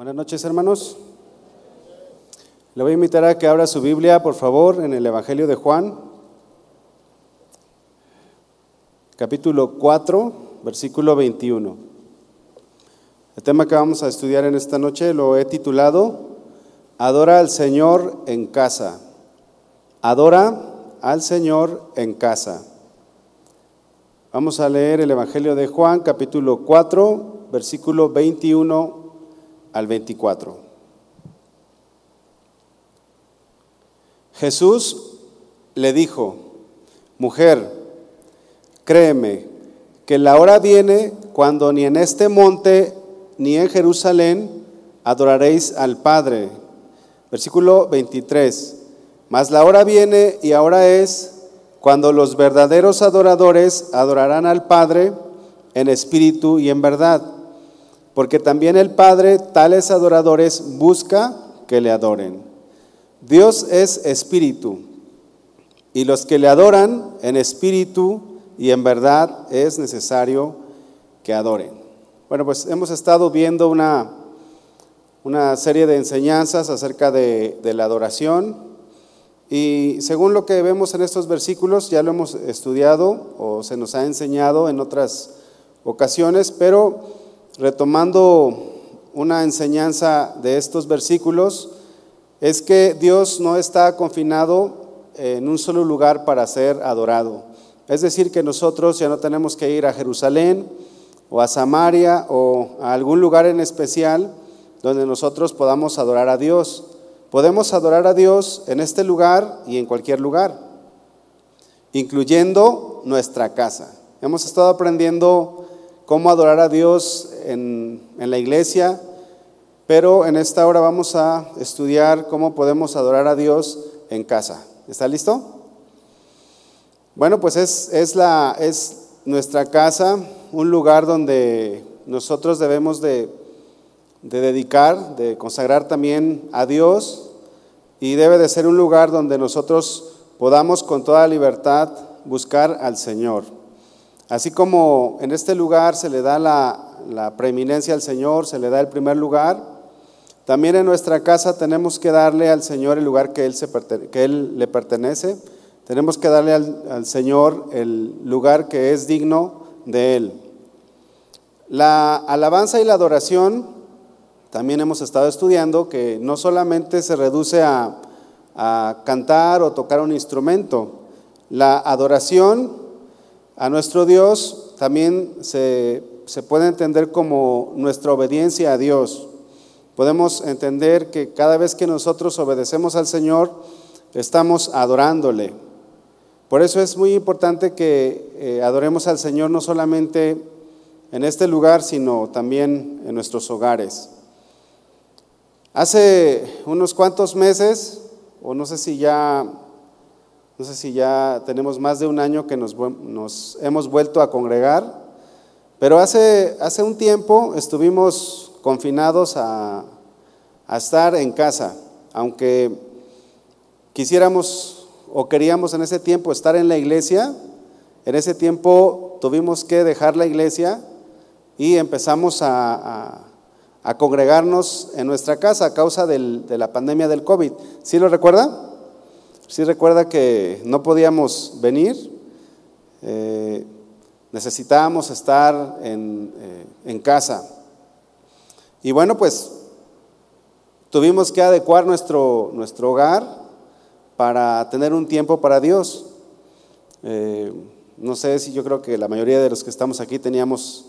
Buenas noches, hermanos. Le voy a invitar a que abra su Biblia, por favor, en el Evangelio de Juan, capítulo 4, versículo 21. El tema que vamos a estudiar en esta noche lo he titulado Adora al Señor en casa. Adora al Señor en casa. Vamos a leer el Evangelio de Juan, capítulo 4, versículo 21 al 24. Jesús le dijo, mujer, créeme que la hora viene cuando ni en este monte ni en Jerusalén adoraréis al Padre. Versículo 23. Mas la hora viene y ahora es cuando los verdaderos adoradores adorarán al Padre en espíritu y en verdad porque también el Padre tales adoradores busca que le adoren. Dios es espíritu, y los que le adoran en espíritu y en verdad es necesario que adoren. Bueno, pues hemos estado viendo una, una serie de enseñanzas acerca de, de la adoración, y según lo que vemos en estos versículos, ya lo hemos estudiado o se nos ha enseñado en otras ocasiones, pero retomando una enseñanza de estos versículos, es que Dios no está confinado en un solo lugar para ser adorado. Es decir, que nosotros ya no tenemos que ir a Jerusalén o a Samaria o a algún lugar en especial donde nosotros podamos adorar a Dios. Podemos adorar a Dios en este lugar y en cualquier lugar, incluyendo nuestra casa. Hemos estado aprendiendo cómo adorar a Dios en, la iglesia, pero en esta hora vamos a estudiar cómo podemos adorar a Dios en casa. ¿Está listo? Bueno, pues es, es, la, es nuestra casa, un lugar donde nosotros debemos de, de dedicar, de consagrar también a Dios y debe de ser un lugar donde nosotros podamos con toda libertad buscar al Señor. Así como en este lugar se le da la, la preeminencia al Señor, se le da el primer lugar. También en nuestra casa tenemos que darle al Señor el lugar que Él, se, que él le pertenece. Tenemos que darle al, al Señor el lugar que es digno de Él. La alabanza y la adoración, también hemos estado estudiando que no solamente se reduce a, a cantar o tocar un instrumento, la adoración a nuestro Dios también se se puede entender como nuestra obediencia a Dios. Podemos entender que cada vez que nosotros obedecemos al Señor, estamos adorándole. Por eso es muy importante que eh, adoremos al Señor no solamente en este lugar, sino también en nuestros hogares. Hace unos cuantos meses, o no sé si ya, no sé si ya tenemos más de un año que nos, nos hemos vuelto a congregar, pero hace, hace un tiempo estuvimos confinados a, a estar en casa, aunque quisiéramos o queríamos en ese tiempo estar en la iglesia, en ese tiempo tuvimos que dejar la iglesia y empezamos a, a, congregarnos en nuestra casa a causa del, de la pandemia del COVID. ¿Sí lo recuerda? ¿Sí recuerda que no podíamos venir? Eh, necesitábamos estar eh, en, casa. Y bueno, pues tuvimos que adecuar nuestro, nuestro hogar para tener un tiempo para Dios. Eh, no sé si yo creo que la mayoría de los que estamos aquí teníamos,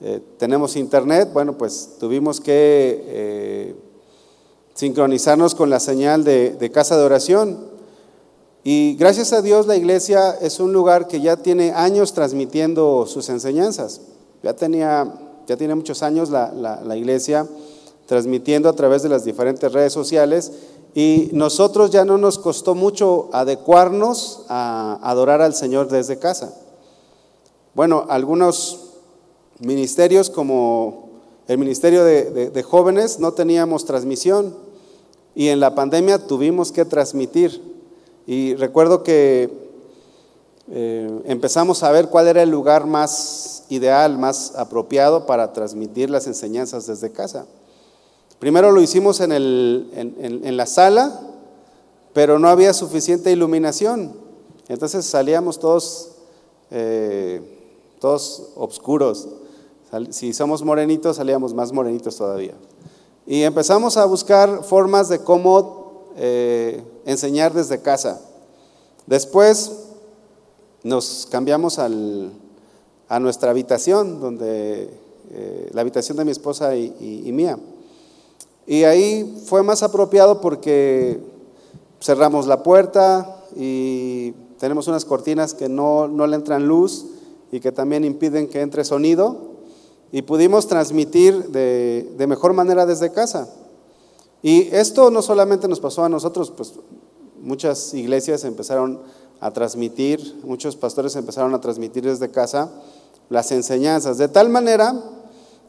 eh, tenemos internet, bueno, pues tuvimos que sincronizarnos con la señal de casa de oración. Y gracias a Dios la iglesia es un lugar que ya tiene años transmitiendo sus enseñanzas. Ya, tenía, ya tiene muchos años la, la, iglesia transmitiendo a través de las diferentes redes sociales y nosotros ya no nos costó mucho adecuarnos a adorar al Señor desde casa. Bueno, algunos ministerios como el ministerio de, de jóvenes no teníamos transmisión y en la pandemia tuvimos que transmitir. Y recuerdo que eh, empezamos a ver cuál era el lugar más ideal, más apropiado para transmitir las enseñanzas desde casa. Primero lo hicimos en, el, en, la sala, pero no había suficiente iluminación. Entonces salíamos todos, eh, todos oscuros. Si somos morenitos, salíamos más morenitos todavía. Y empezamos a buscar formas de cómo eh, enseñar desde casa. Después nos cambiamos al, a nuestra habitación, donde eh, la habitación de mi esposa y, mía. Y ahí fue más apropiado porque cerramos la puerta y tenemos unas cortinas que no, no le entran luz y que también impiden que entre sonido y pudimos transmitir de, de, mejor manera desde casa. Y esto no solamente nos pasó a nosotros, pues muchas iglesias empezaron a transmitir, muchos pastores empezaron a transmitir desde casa las enseñanzas, de tal manera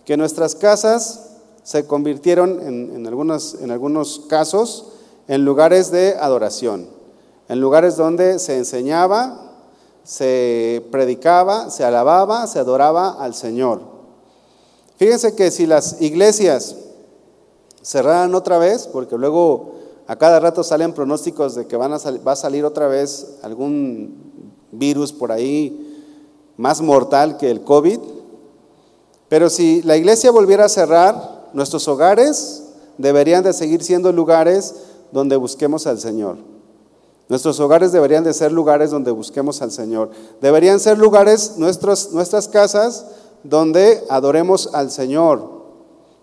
que nuestras casas se convirtieron en, en, en algunos casos en lugares de adoración, en lugares donde se enseñaba, se predicaba, se alababa, se adoraba al Señor. Fíjense que si las iglesias cerraran otra vez, porque luego a cada rato salen pronósticos de que van a va a salir otra vez algún virus por ahí más mortal que el COVID, pero si la iglesia volviera a cerrar, nuestros hogares deberían de seguir siendo lugares donde busquemos al Señor. Nuestros hogares deberían de ser lugares donde busquemos al Señor. Deberían ser lugares, nuestros, nuestras casas, donde adoremos al Señor,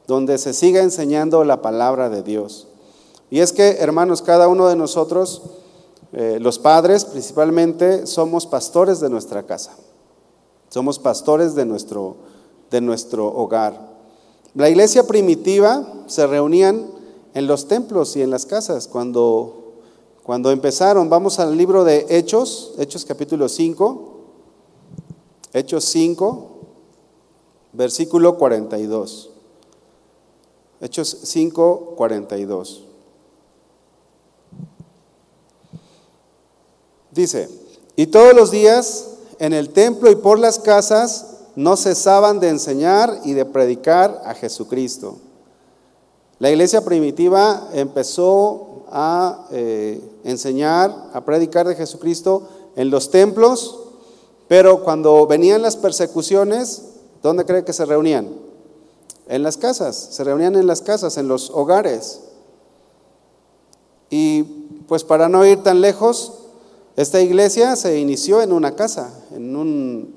donde se siga enseñando la palabra de Dios. Y es que, hermanos, cada uno de nosotros, eh, los padres principalmente, somos pastores de nuestra casa. Somos pastores de nuestro, de nuestro hogar. La iglesia primitiva se reunían en los templos y en las casas cuando, cuando empezaron. Vamos al libro de Hechos, Hechos capítulo 5. Hechos 5 versículo 42. Hechos 5, 42. Dice, y todos los días en el templo y por las casas no cesaban de enseñar y de predicar a Jesucristo. La iglesia primitiva empezó a eh, enseñar, a predicar de Jesucristo en los templos, pero cuando venían las persecuciones, ¿Dónde cree que se reunían? En las casas, se reunían en las casas, en los hogares. Y pues para no ir tan lejos, esta iglesia se inició en una casa, en, un,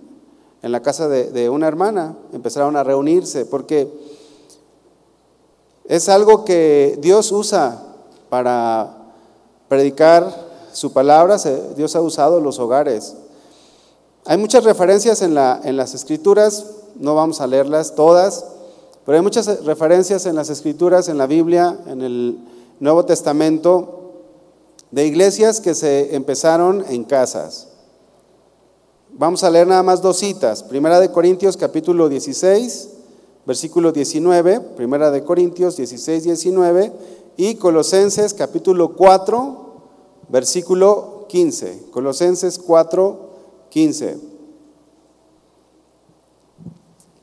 en la casa de, una hermana. Empezaron a reunirse porque es algo que Dios usa para predicar su palabra. Dios ha usado los hogares. Hay muchas referencias en, la, en las escrituras no vamos a leerlas todas, pero hay muchas referencias en las escrituras, en la Biblia, en el Nuevo Testamento, de iglesias que se empezaron en casas. Vamos a leer nada más dos citas. Primera de Corintios capítulo 16, versículo 19, Primera de Corintios 16, 19 y Colosenses capítulo 4, versículo 15. Colosenses 4, 15.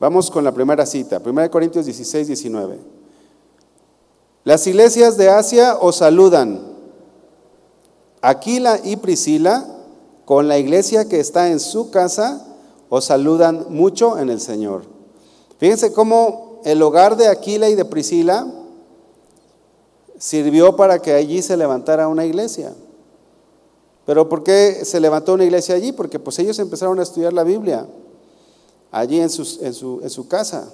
Vamos con la primera cita, 1 Corintios 16, 19. Las iglesias de Asia os saludan. Aquila y Priscila, con la iglesia que está en su casa, os saludan mucho en el Señor. Fíjense cómo el hogar de Aquila y de Priscila sirvió para que allí se levantara una iglesia. Pero ¿por qué se levantó una iglesia allí? Porque pues ellos empezaron a estudiar la Biblia allí en, su, casa.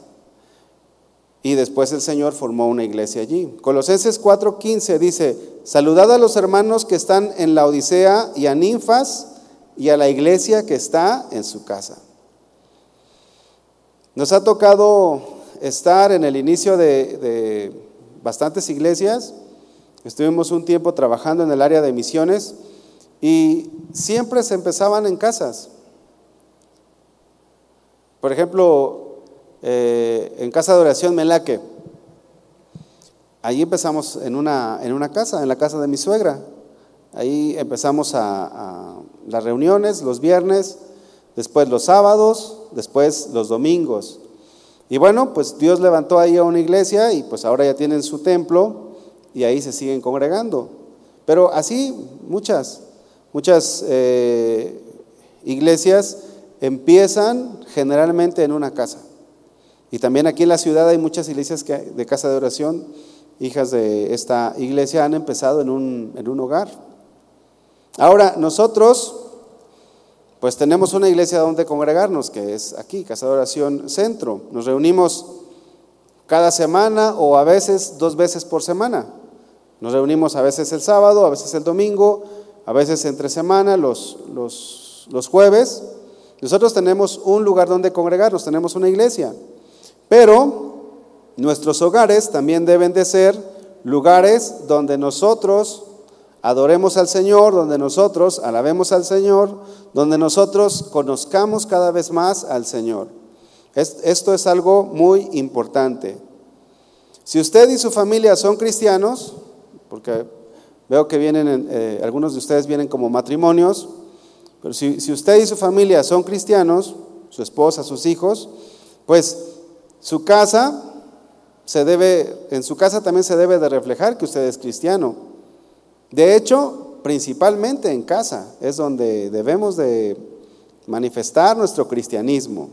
Y después el Señor formó una iglesia allí. Colosenses 4:15 dice, saludad a los hermanos que están en la Odisea y a Ninfas y a la iglesia que está en su casa. Nos ha tocado estar en el inicio de, de bastantes iglesias. Estuvimos un tiempo trabajando en el área de misiones y siempre se empezaban en casas. Por ejemplo, eh, en casa de oración Melaque, ahí empezamos en una, en una casa, en la casa de mi suegra. Ahí empezamos a, las reuniones los viernes, después los sábados, después los domingos. Y bueno, pues Dios levantó ahí a una iglesia y pues ahora ya tienen su templo y ahí se siguen congregando. Pero así muchas, muchas eh, iglesias empiezan generalmente en una casa. Y también aquí en la ciudad hay muchas iglesias de casa de oración, hijas de esta iglesia, han empezado en un, en un hogar. Ahora, nosotros, pues tenemos una iglesia donde congregarnos, que es aquí, Casa de Oración Centro. Nos reunimos cada semana o a veces dos veces por semana. Nos reunimos a veces el sábado, a veces el domingo, a veces entre semana, los, los, los jueves. Nosotros tenemos un lugar donde congregarnos, tenemos una iglesia. Pero nuestros hogares también deben de ser lugares donde nosotros adoremos al Señor, donde nosotros alabemos al Señor, donde nosotros conozcamos cada vez más al Señor. Esto es algo muy importante. Si usted y su familia son cristianos, porque veo que vienen, eh, algunos de ustedes vienen como matrimonios, pero si, si usted y su familia son cristianos, su esposa, sus hijos, pues su casa se debe, en su casa también se debe de reflejar que usted es cristiano. De hecho, principalmente en casa es donde debemos de manifestar nuestro cristianismo.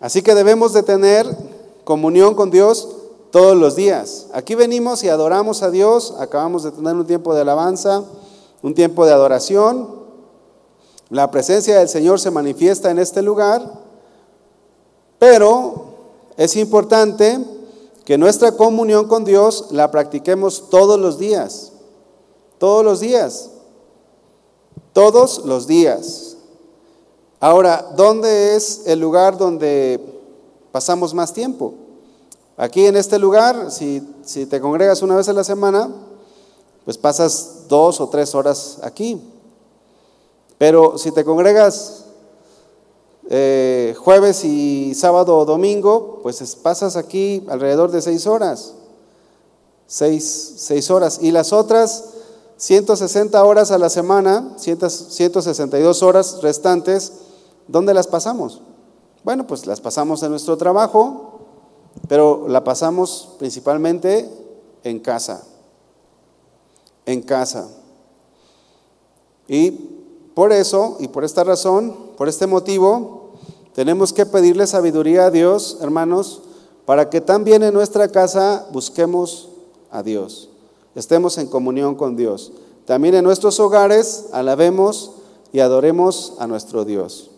Así que debemos de tener comunión con Dios todos los días. Aquí venimos y adoramos a Dios, acabamos de tener un tiempo de alabanza, un tiempo de adoración. La presencia del Señor se manifiesta en este lugar, pero es importante que nuestra comunión con Dios la practiquemos todos los días, todos los días, todos los días. Ahora, ¿dónde es el lugar donde pasamos más tiempo? Aquí en este lugar, si, te congregas una vez a la semana, pues pasas dos o tres horas aquí. Pero si te congregas eh, jueves y sábado o domingo, pues pasas aquí alrededor de seis horas. Seis, seis horas. Y las otras 160 horas a la semana, 162 horas restantes, ¿dónde las pasamos? Bueno, pues las pasamos en nuestro trabajo, pero la pasamos principalmente en casa. En casa. Y por eso, y por esta razón, por este motivo, tenemos que pedirle sabiduría a Dios, hermanos, para que también en nuestra casa busquemos a Dios, estemos en comunión con Dios. También en nuestros hogares alabemos y adoremos a nuestro Dios.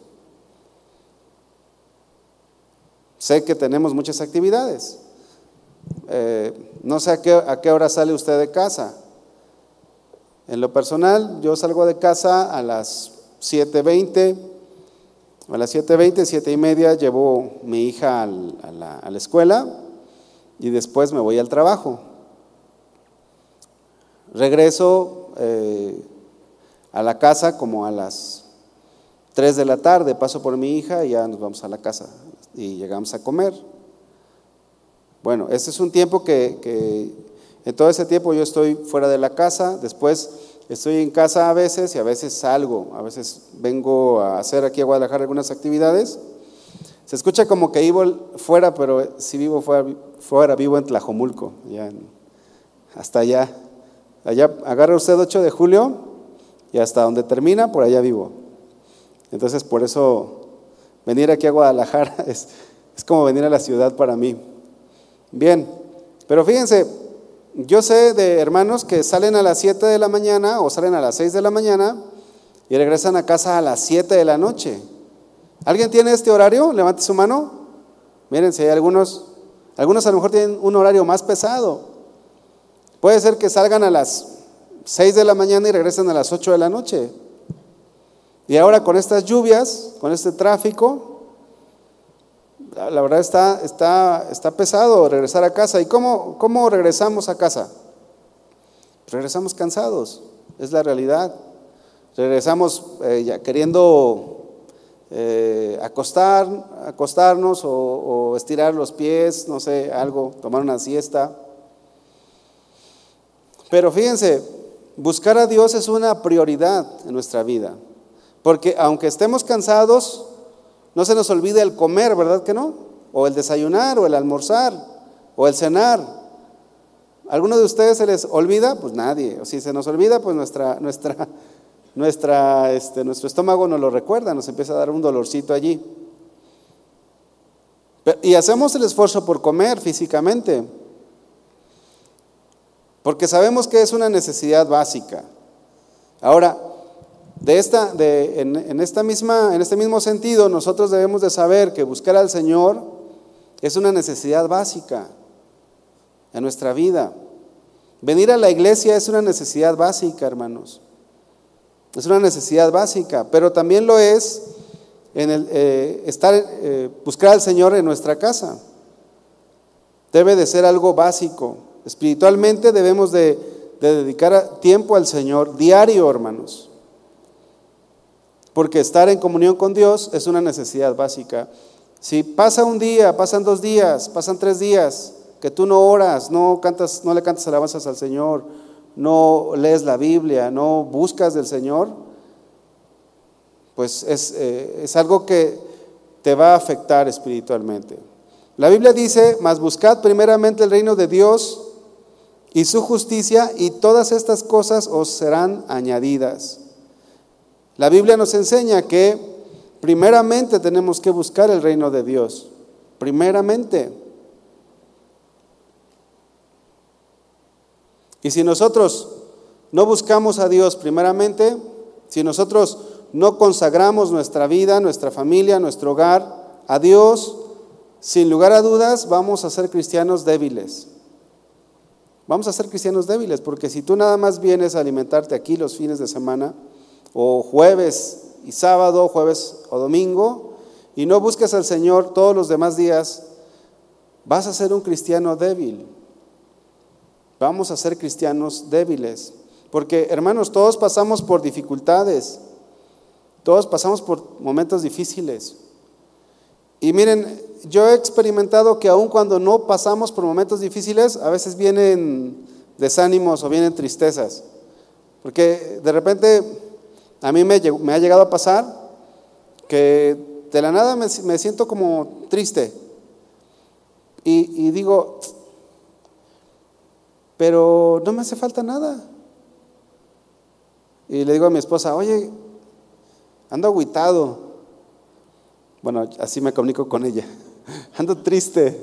Sé que tenemos muchas actividades. Eh, no sé a qué, a qué hora sale usted de casa. En lo personal, yo salgo de casa a las 7.20 a las 7.20, 7 y media llevo mi hija a, la, escuela y después me voy al trabajo. Regreso eh, a la casa como a las 3 de la tarde, paso por mi hija y ya nos vamos a la casa y llegamos a comer. Bueno, este es un tiempo que, que en todo ese tiempo yo estoy fuera de la casa, después Estoy en casa a veces y a veces salgo, a veces vengo a hacer aquí a Guadalajara algunas actividades. Se escucha como que vivo fuera, pero si vivo fuera, vivo en Tlajomulco, hasta allá. Allá agarra usted 8 de julio y hasta donde termina, por allá vivo. Entonces, por eso venir aquí a Guadalajara es, es como venir a la ciudad para mí. Bien, pero fíjense, yo sé de hermanos que salen a las 7 de la mañana o salen a las 6 de la mañana y regresan a casa a las 7 de la noche. ¿Alguien tiene este horario? Levante su mano. Miren, si hay algunos, algunos a lo mejor tienen un horario más pesado. Puede ser que salgan a las 6 de la mañana y regresen a las 8 de la noche. Y ahora con estas lluvias, con este tráfico, la verdad está, está, está pesado regresar a casa. ¿Y cómo, cómo regresamos a casa? Regresamos cansados, es la realidad. Regresamos eh, ya queriendo eh, acostar, acostarnos o, o, estirar los pies, no sé, algo, tomar una siesta. Pero fíjense, buscar a Dios es una prioridad en nuestra vida, porque aunque estemos cansados, No se nos olvida el comer, ¿verdad que no? O el desayunar, o el almorzar, o el cenar. ¿Alguno de ustedes se les olvida? Pues nadie. O si se nos olvida, pues nuestra, nuestra, nuestra, este, nuestro estómago nos lo recuerda, nos empieza a dar un dolorcito allí. Y hacemos el esfuerzo por comer físicamente, porque sabemos que es una necesidad básica. Ahora, de esta, de, en, esta misma, en este mismo sentido, nosotros debemos de saber que buscar al Señor es una necesidad básica en nuestra vida. Venir a la iglesia es una necesidad básica, hermanos. Es una necesidad básica, pero también lo es en el, eh, estar, eh, buscar al Señor en nuestra casa. Debe de ser algo básico. Espiritualmente debemos de, de dedicar tiempo al Señor diario, hermanos. Porque estar en comunión con Dios es una necesidad básica. Si pasa un día, pasan dos días, pasan tres días, que tú no oras, no cantas, no le cantas alabanzas al Señor, no lees la Biblia, no buscas del Señor, pues eh, es, algo que te va a afectar espiritualmente. La Biblia dice, mas buscad primeramente el reino de Dios y su justicia y todas estas cosas os serán añadidas. La Biblia nos enseña que primeramente tenemos que buscar el reino de Dios, primeramente. Y si nosotros no buscamos a Dios primeramente, si nosotros no consagramos nuestra vida, nuestra familia, nuestro hogar a Dios, sin lugar a dudas vamos a ser cristianos débiles. Vamos a ser cristianos débiles, porque si tú nada más vienes a alimentarte aquí los fines de semana, o jueves y sábado, jueves o domingo, y no buscas al Señor todos los demás días, vas a ser un cristiano débil. Vamos a ser cristianos débiles. Porque, hermanos, todos pasamos por dificultades. Todos pasamos por momentos difíciles. Y miren, yo he experimentado que aun cuando no pasamos por momentos difíciles, a veces vienen desánimos o vienen tristezas. Porque de repente a mí me, ha llegado a pasar que de la nada me, siento como triste. Y, digo, pero no me hace falta nada. Y le digo a mi esposa, oye, ando aguitado. Bueno, así me comunico con ella. Ando triste.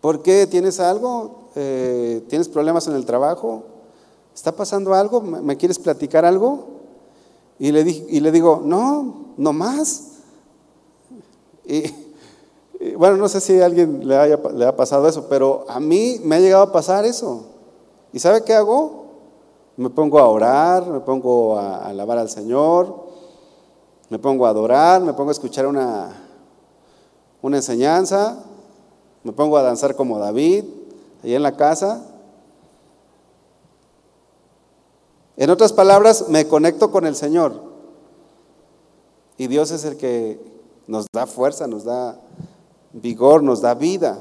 ¿Por qué? ¿Tienes algo? Eh, ¿Tienes problemas en el trabajo? ¿Está pasando algo? ¿Me quieres platicar algo? Y le, y le digo, no, no más. Y, bueno, no sé si a alguien le, haya, le ha pasado eso, pero a mí me ha llegado a pasar eso. ¿Y sabe qué hago? Me pongo a orar, me pongo a alabar al Señor, me pongo a adorar, me pongo a escuchar una, una enseñanza, me pongo a danzar como David, ahí en la casa. En otras palabras, me conecto con el Señor. Y Dios es el que nos da fuerza, nos da vigor, nos da vida.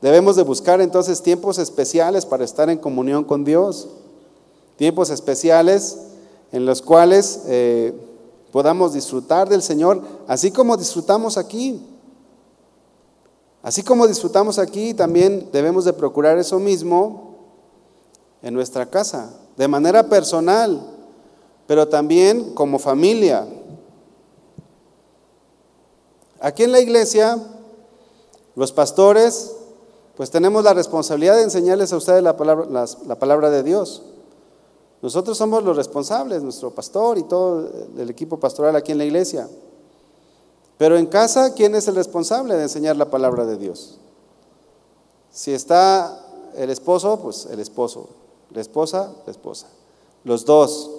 Debemos de buscar entonces tiempos especiales para estar en comunión con Dios. Tiempos especiales en los cuales eh, podamos disfrutar del Señor, así como disfrutamos aquí. Así como disfrutamos aquí, también debemos de procurar eso mismo en nuestra casa, de manera personal, pero también como familia. Aquí en la iglesia, los pastores, pues tenemos la responsabilidad de enseñarles a ustedes la palabra, la palabra de Dios. Nosotros somos los responsables, nuestro pastor y todo el equipo pastoral aquí en la iglesia. Pero en casa, ¿quién es el responsable de enseñar la palabra de Dios? Si está el esposo, pues el esposo. La esposa, la esposa. Los dos,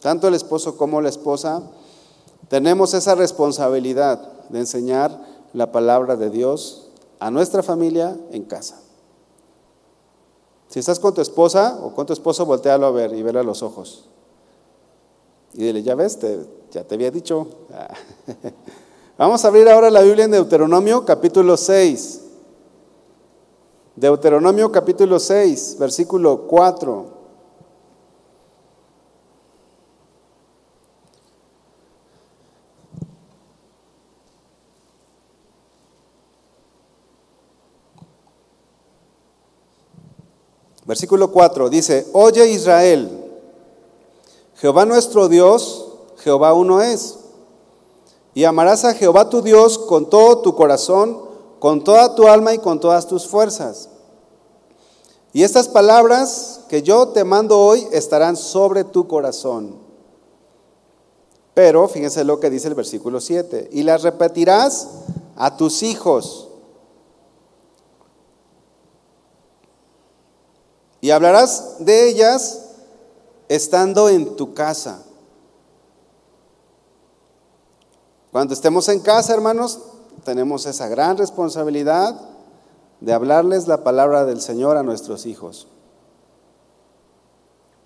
tanto el esposo como la esposa, tenemos esa responsabilidad de enseñar la palabra de Dios a nuestra familia en casa. Si estás con tu esposa o con tu esposo, voltealo a ver y verle a los ojos. Y dile, ya ves, ya te había dicho. Vamos a abrir ahora la Biblia en Deuteronomio capítulo 6. Deuteronomio capítulo 6, versículo 4. Versículo 4 dice, Oye Israel, Jehová nuestro Dios, Jehová uno es. Y amarás a Jehová tu Dios con todo tu corazón, con toda tu alma y con todas tus fuerzas. Y estas palabras que yo te mando hoy estarán sobre tu corazón. Pero fíjense lo que dice el versículo 7. Y las repetirás a tus hijos. Y hablarás de ellas estando en tu casa. Cuando estemos en casa, hermanos, tenemos esa gran responsabilidad de hablarles la palabra del Señor a nuestros hijos.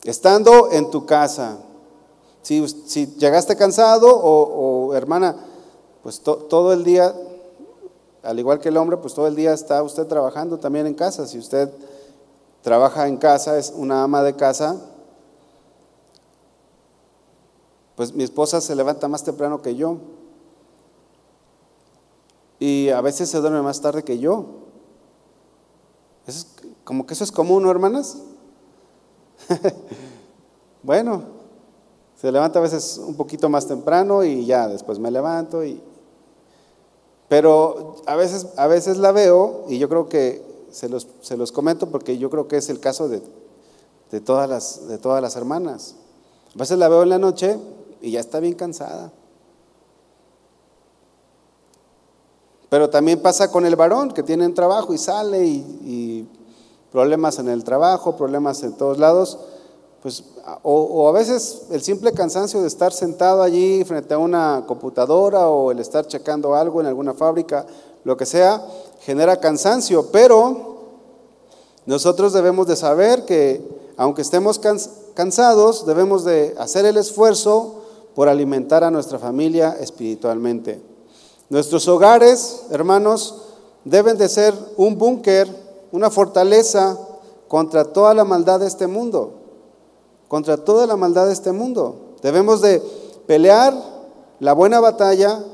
Estando en tu casa, si, llegaste cansado o, hermana, pues todo el día, al igual que el hombre, pues todo el día está usted trabajando también en casa. Si usted trabaja en casa, es una ama de casa, pues mi esposa se levanta más temprano que yo. Y a veces se duerme más tarde que yo. Es, como que eso es común, ¿no, hermanas? bueno, se levanta a veces un poquito más temprano y ya después me levanto y pero a veces a veces la veo y yo creo que se los, se los comento porque yo creo que es el caso de, de, todas las, de todas las hermanas. A veces la veo en la noche y ya está bien cansada. Pero también pasa con el varón que tiene un trabajo y sale y, problemas en el trabajo, problemas en todos lados. Pues, o, a veces el simple cansancio de estar sentado allí frente a una computadora o el estar checando algo en alguna fábrica, lo que sea, genera cansancio, pero nosotros debemos de saber que aunque estemos cansados, debemos de hacer el esfuerzo por alimentar a nuestra familia espiritualmente. Nuestros hogares, hermanos, deben de ser un búnker, una fortaleza contra toda la maldad de este mundo, contra toda la maldad de este mundo. Debemos de pelear la buena batalla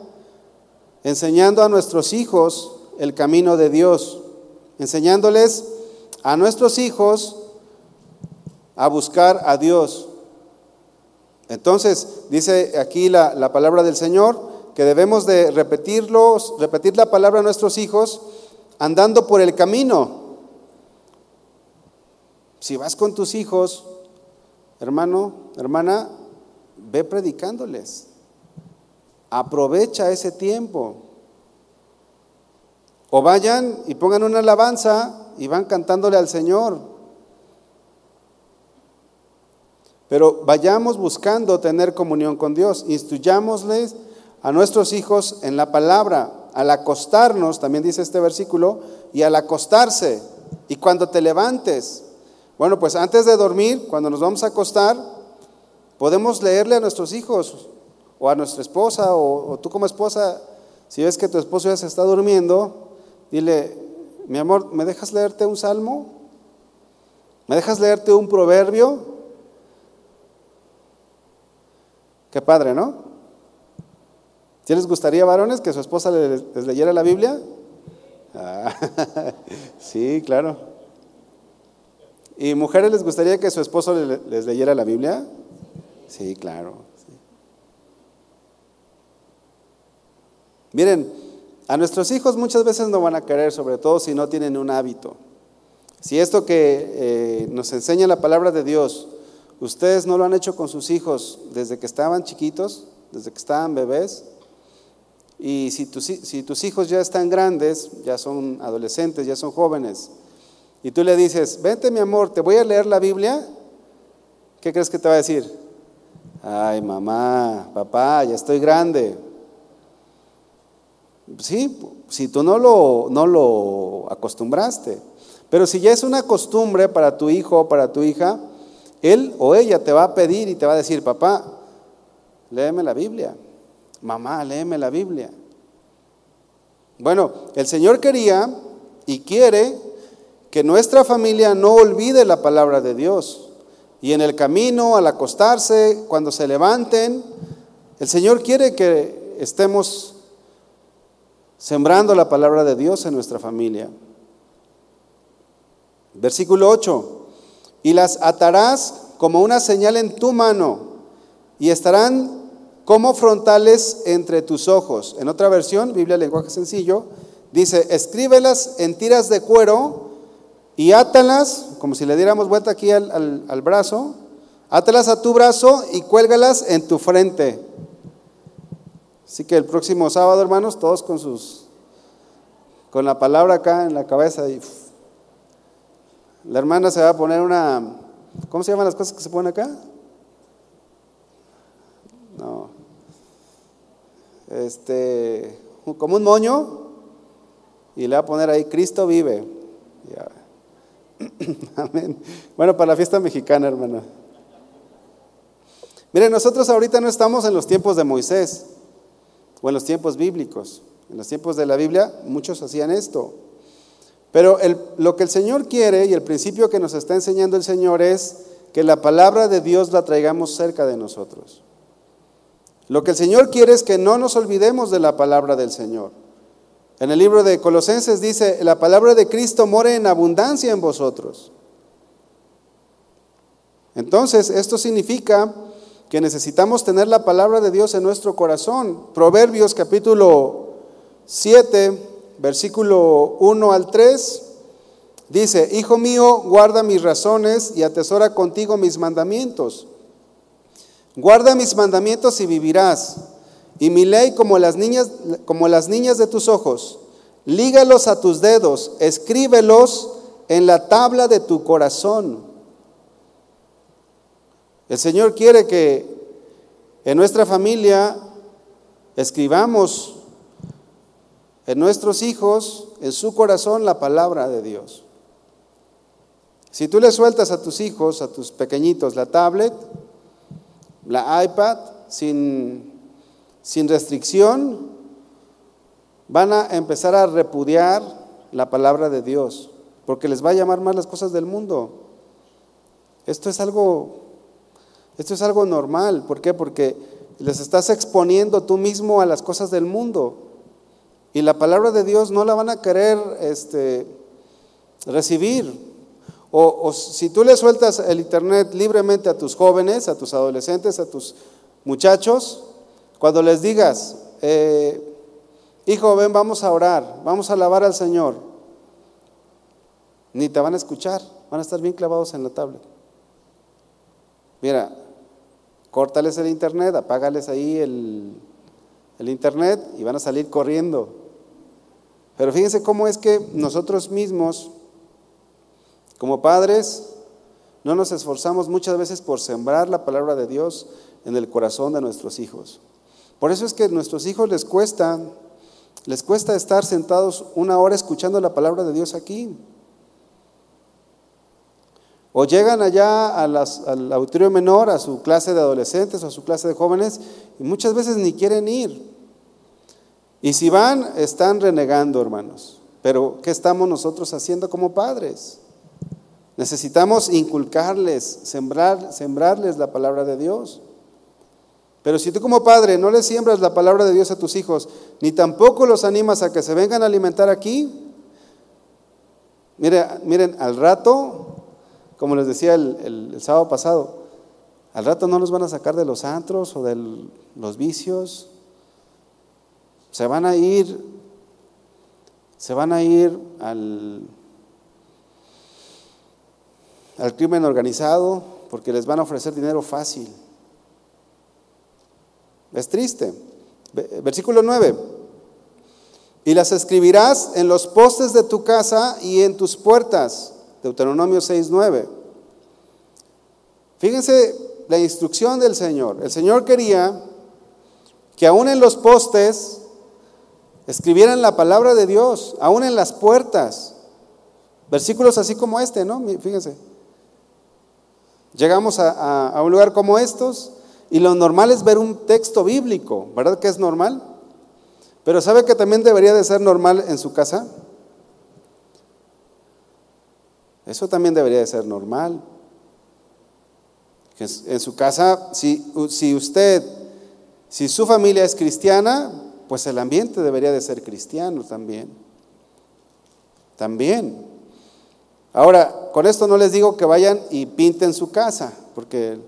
enseñando a nuestros hijos el camino de Dios, enseñándoles a nuestros hijos a buscar a Dios, entonces, dice aquí la, palabra del Señor, que debemos de repetirlos, repetir la palabra a nuestros hijos andando por el camino. Si vas con tus hijos, hermano, hermana, ve predicándoles. Aprovecha ese tiempo. O vayan y pongan una alabanza y van cantándole al Señor. Pero vayamos buscando tener comunión con Dios. Instruyámosles a nuestros hijos en la palabra, al acostarnos, también dice este versículo, y al acostarse. Y cuando te levantes, bueno, pues antes de dormir, cuando nos vamos a acostar, podemos leerle a nuestros hijos o a nuestra esposa o, tú como esposa, si ves que tu esposo ya se está durmiendo, dile, mi amor, ¿me dejas leerte un salmo? ¿Me dejas leerte un proverbio? Qué padre, ¿no? ¿Si les gustaría, varones, que su esposa les, leyera la Biblia? Ah, sí, claro. ¿Y mujeres les gustaría que su esposo les, leyera la Biblia? Sí, claro. Miren, a nuestros hijos muchas veces no van a querer, sobre todo si no tienen un hábito. Si esto que eh, nos enseña la palabra de Dios Ustedes no lo han hecho con sus hijos desde que estaban chiquitos, desde que estaban bebés. Y si tus, si tus hijos ya están grandes, ya son adolescentes, ya son jóvenes, y tú le dices, vente mi amor, te voy a leer la Biblia, ¿qué crees que te va a decir? Ay, mamá, papá, ya estoy grande. Sí, si tú no lo, no lo acostumbraste. Pero si ya es una costumbre para tu hijo o para tu hija, él o ella te va a pedir y te va a decir, papá, léeme la Biblia. Mamá, léeme la Biblia. Bueno, el Señor quería y quiere que nuestra familia no olvide la palabra de Dios. Y en el camino, al acostarse, cuando se levanten, el Señor quiere que estemos sembrando la palabra de Dios en nuestra familia. Versículo 8. y las atarás como una señal en tu mano y estarán como frontales entre tus ojos. En otra versión, Biblia lenguaje sencillo, dice, escríbelas en tiras de cuero y átalas, como si le diéramos vuelta aquí al, al brazo, átalas a tu brazo y cuélgalas en tu frente. Así que el próximo sábado, hermanos, todos con sus con la palabra acá en la cabeza y la hermana se va a poner una ¿cómo se llaman las cosas que se ponen acá? Este, como un moño y le va a poner ahí Cristo vive. Amén. Bueno, para la fiesta mexicana, hermana. Miren, nosotros ahorita no estamos en los tiempos de Moisés o en los tiempos bíblicos. En los tiempos de la Biblia muchos hacían esto. Pero lo que el Señor quiere y el principio que nos está enseñando el Señor es que la palabra de Dios la traigamos cerca de nosotros. Lo que el Señor quiere es que no nos olvidemos de la palabra del Señor. En el libro de Colosenses dice, la palabra de Cristo more en abundancia en vosotros. Entonces, esto significa que necesitamos tener la palabra de Dios en nuestro corazón. Proverbios capítulo 7, versículo 1 al 3, dice, Hijo mío, guarda mis razones y atesora contigo mis mandamientos. Guarda mis mandamientos y vivirás. Y mi ley como las niñas, como las niñas de tus ojos. Lígalos a tus dedos, escríbelos en la tabla de tu corazón. El Señor quiere que en nuestra familia escribamos en nuestros hijos, en su corazón, la palabra de Dios. Si tú le sueltas a tus hijos, a tus pequeñitos, la tablet, la iPad, sin, sin restricción, van a empezar a repudiar la palabra de Dios, porque les va a llamar más las cosas del mundo. Esto es algo, esto es algo normal. ¿Por qué? Porque les estás exponiendo tú mismo a las cosas del mundo. Y la palabra de Dios no la van a querer este, recibir. O, si tú le sueltas el Internet libremente a tus jóvenes, a tus adolescentes, a tus muchachos, cuando les digas, eh, hijo, ven, vamos a orar, vamos a alabar al Señor, ni te van a escuchar, van a estar bien clavados en la tablet. Mira, córtales el Internet, apágales ahí el, el Internet y van a salir corriendo. Pero fíjense cómo es que nosotros mismos, como padres, no nos esforzamos muchas veces por sembrar la palabra de Dios en el corazón de nuestros hijos. Por eso es que a nuestros hijos les cuesta, les cuesta estar sentados una hora escuchando la palabra de Dios aquí. O llegan allá al auditorio menor, a su clase de adolescentes o a su clase de jóvenes, y muchas veces ni quieren ir. Y si van, están renegando, hermanos. Pero ¿qué estamos nosotros haciendo como padres? Necesitamos inculcarles, sembrar, sembrarles la palabra de Dios. Pero si tú como padre no le siembras la palabra de Dios a tus hijos, ni tampoco los animas a que se vengan a alimentar aquí, miren, miren al rato, como les decía el, el sábado pasado, al rato no los van a sacar de los antros o de los vicios, se van a ir, se van a ir al, al crimen organizado porque les van a ofrecer dinero fácil. Es triste. Versículo 9. Y las escribirás en los postes de tu casa y en tus puertas. Deuteronomio 6.9. Fíjense la instrucción del Señor. El Señor quería que aún en los postes escribieran la palabra de Dios, aún en las puertas. Versículos así como este, ¿no? Fíjense. Llegamos a, un lugar como estos y lo normal es ver un texto bíblico, ¿verdad que es normal? Pero ¿sabe que también debería de ser normal en su casa? Eso también debería de ser normal. En su casa, si, si usted, si su familia es cristiana, pues el ambiente debería de ser cristiano también. También. Ahora, con esto no les digo que vayan y pinten su casa, porque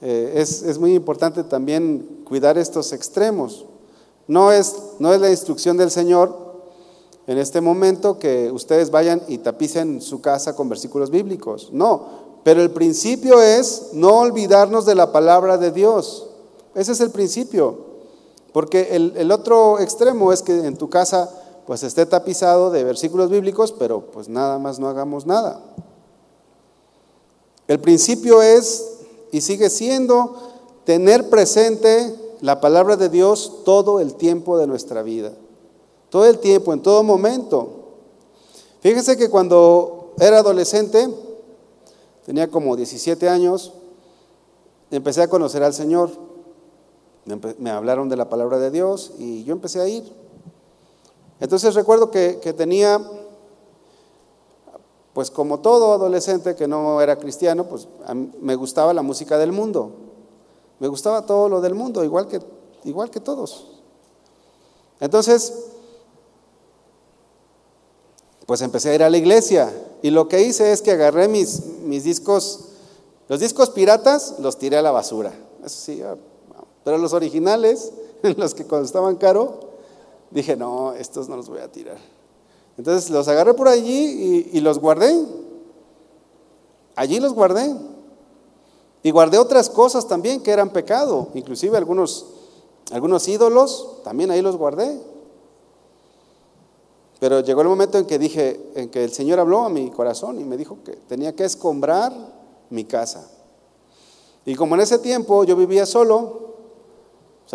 eh, es, es, muy importante también cuidar estos extremos. No es, no es la instrucción del Señor en este momento que ustedes vayan y tapicen su casa con versículos bíblicos. No, pero el principio es no olvidarnos de la palabra de Dios. Ese es el principio. Porque el, el otro extremo es que en tu casa pues esté tapizado de versículos bíblicos, pero pues nada más no hagamos nada. El principio es y sigue siendo tener presente la palabra de Dios todo el tiempo de nuestra vida. Todo el tiempo, en todo momento. Fíjese que cuando era adolescente, tenía como 17 años, empecé a conocer al Señor. Me, hablaron de la palabra de Dios y yo empecé a ir. Entonces recuerdo que, tenía, pues como todo adolescente que no era cristiano, pues me gustaba la música del mundo. Me gustaba todo lo del mundo, igual que, igual que todos. Entonces, pues empecé a ir a la iglesia y lo que hice es que agarré mis, mis discos, los discos piratas, los tiré a la basura. Eso sí, pero los originales, los que cuando estaban caro, dije, no, estos no los voy a tirar. Entonces los agarré por allí y, los guardé. Allí los guardé. Y guardé otras cosas también que eran pecado, inclusive algunos, algunos ídolos, también ahí los guardé. Pero llegó el momento en que dije, en que el Señor habló a mi corazón y me dijo que tenía que escombrar mi casa. Y como en ese tiempo yo vivía solo,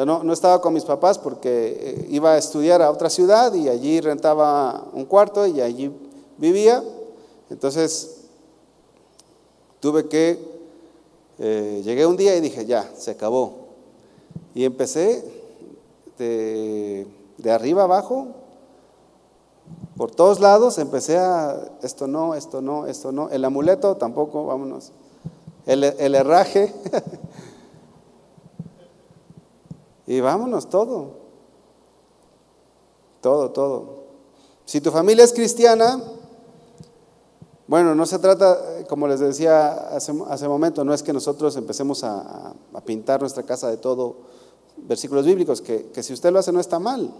no, no estaba con mis papás porque eh, iba a estudiar a otra ciudad y allí rentaba un cuarto y allí vivía. Entonces, tuve que, eh, llegué un día y dije, ya, se acabó. Y empecé de, de arriba abajo, por todos lados, empecé a, esto no, esto no, esto no. El amuleto tampoco, vámonos. El herraje. Y vámonos, todo. Todo, todo. Si tu familia es cristiana, bueno, no se trata, como les decía hace, hace momento, no es que nosotros empecemos a, pintar nuestra casa de todo versículos bíblicos, que, que si usted lo hace no está mal.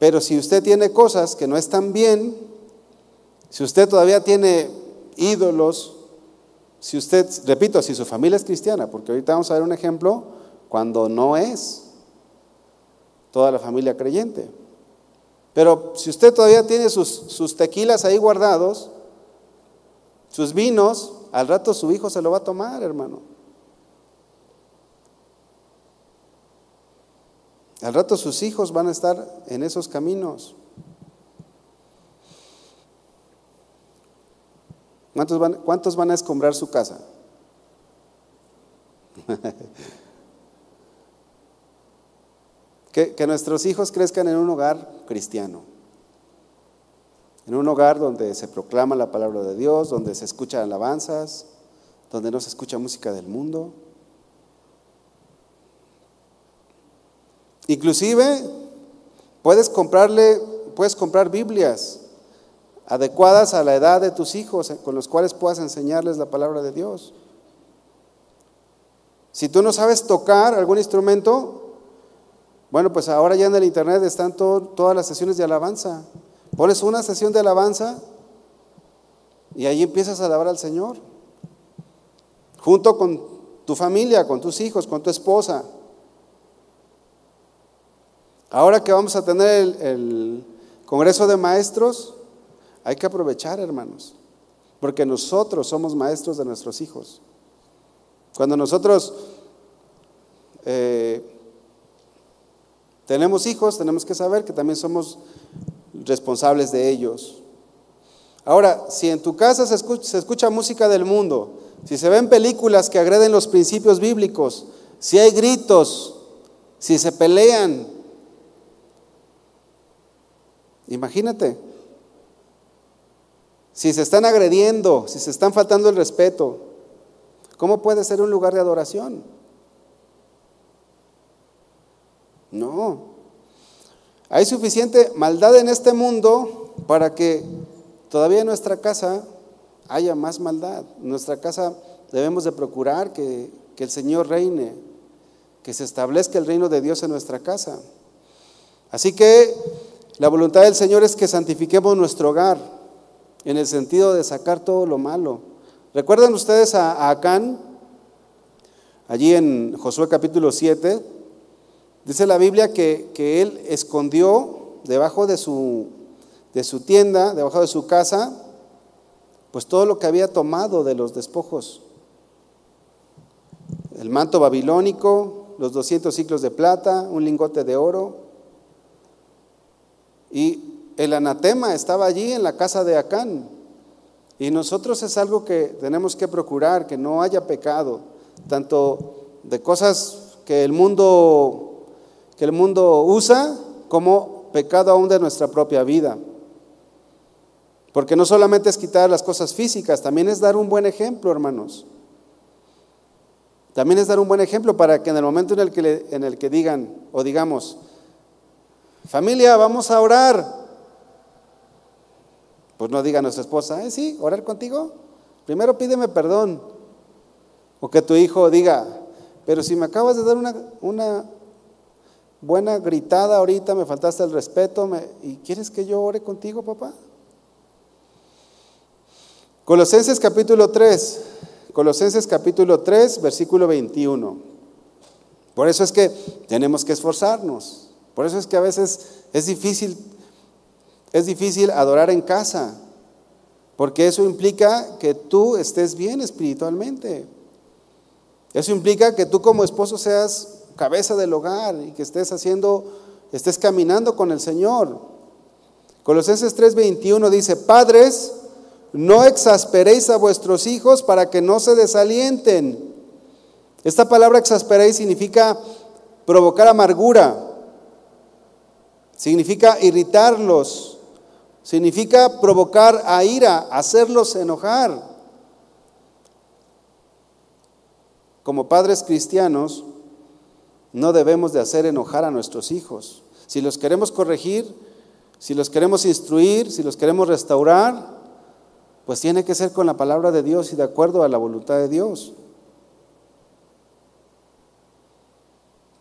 Pero si usted tiene cosas que no están bien, si usted todavía tiene ídolos, si usted, repito, si su familia es cristiana, porque ahorita vamos a ver un ejemplo cuando no es toda la familia creyente. Pero si usted todavía tiene sus, tequilas ahí guardados, sus vinos, al rato su hijo se lo va a tomar, hermano. Al rato sus hijos van a estar en esos caminos. ¿Cuántos van, cuántos van a escombrar su casa? Que, nuestros hijos crezcan en un hogar cristiano, en un hogar donde se proclama la palabra de Dios, donde se escuchan alabanzas, donde no se escucha música del mundo. Inclusive puedes comprarle, puedes comprar Biblias adecuadas a la edad de tus hijos, con los cuales puedas enseñarles la palabra de Dios. Si tú no sabes tocar algún instrumento, bueno, pues ahora ya en el internet están todas las sesiones de alabanza. Pones una sesión de alabanza y ahí empiezas a alabar al Señor. Junto con tu familia, con tus hijos, con tu esposa. Ahora que vamos a tener el, el Congreso de Maestros, hay que aprovechar, hermanos, porque nosotros somos maestros de nuestros hijos. Cuando nosotros eh, tenemos hijos, tenemos que saber que también somos responsables de ellos. Ahora, si en tu casa se escucha, música del mundo, si se ven películas que agreden los principios bíblicos, si hay gritos, si se pelean, imagínate, si se están agrediendo, si se están faltando el respeto, ¿cómo puede ser un lugar de adoración? No. Hay suficiente maldad en este mundo para que todavía en nuestra casa haya más maldad. En nuestra casa debemos de procurar que, que el Señor reine, que se establezca el reino de Dios en nuestra casa. Así que la voluntad del Señor es que santifiquemos nuestro hogar en el sentido de sacar todo lo malo. ¿Recuerdan ustedes a, Acán? Allí en Josué capítulo 7, dice la Biblia que, que él escondió debajo de su, de su tienda, debajo de su casa, pues todo lo que había tomado de los despojos. El manto babilónico, los 200 ciclos de plata, un lingote de oro. Y el anatema estaba allí en la casa de Acán. Y nosotros es algo que tenemos que procurar, que no haya pecado, tanto de cosas que el mundo, que el mundo usa, como pecado aún de nuestra propia vida. Porque no solamente es quitar las cosas físicas, también es dar un buen ejemplo, hermanos. También es dar un buen ejemplo para que en el momento en el que, en el que digan o digamos, familia, vamos a orar, pues no diga a nuestra esposa, ¿eh? Sí, orar contigo. Primero pídeme perdón. O que tu hijo diga, pero si me acabas de dar una, una buena gritada ahorita, me faltaste el respeto, ¿y quieres que yo ore contigo, papá? Colosenses capítulo 3. Colosenses capítulo 3, versículo 21. Por eso es que tenemos que esforzarnos. Por eso es que a veces es difícil, es difícil adorar en casa, porque eso implica que tú estés bien espiritualmente. Eso implica que tú como esposo seas cabeza del hogar y que estés haciendo, estés caminando con el Señor. Colosenses 3:21 dice, padres, no exasperéis a vuestros hijos para que no se desalienten. Esta palabra exasperéis significa provocar amargura, significa irritarlos, significa provocar a ira, hacerlos enojar. Como padres cristianos, no debemos de hacer enojar a nuestros hijos. Si los queremos corregir, si los queremos instruir, si los queremos restaurar, pues tiene que ser con la palabra de Dios y de acuerdo a la voluntad de Dios.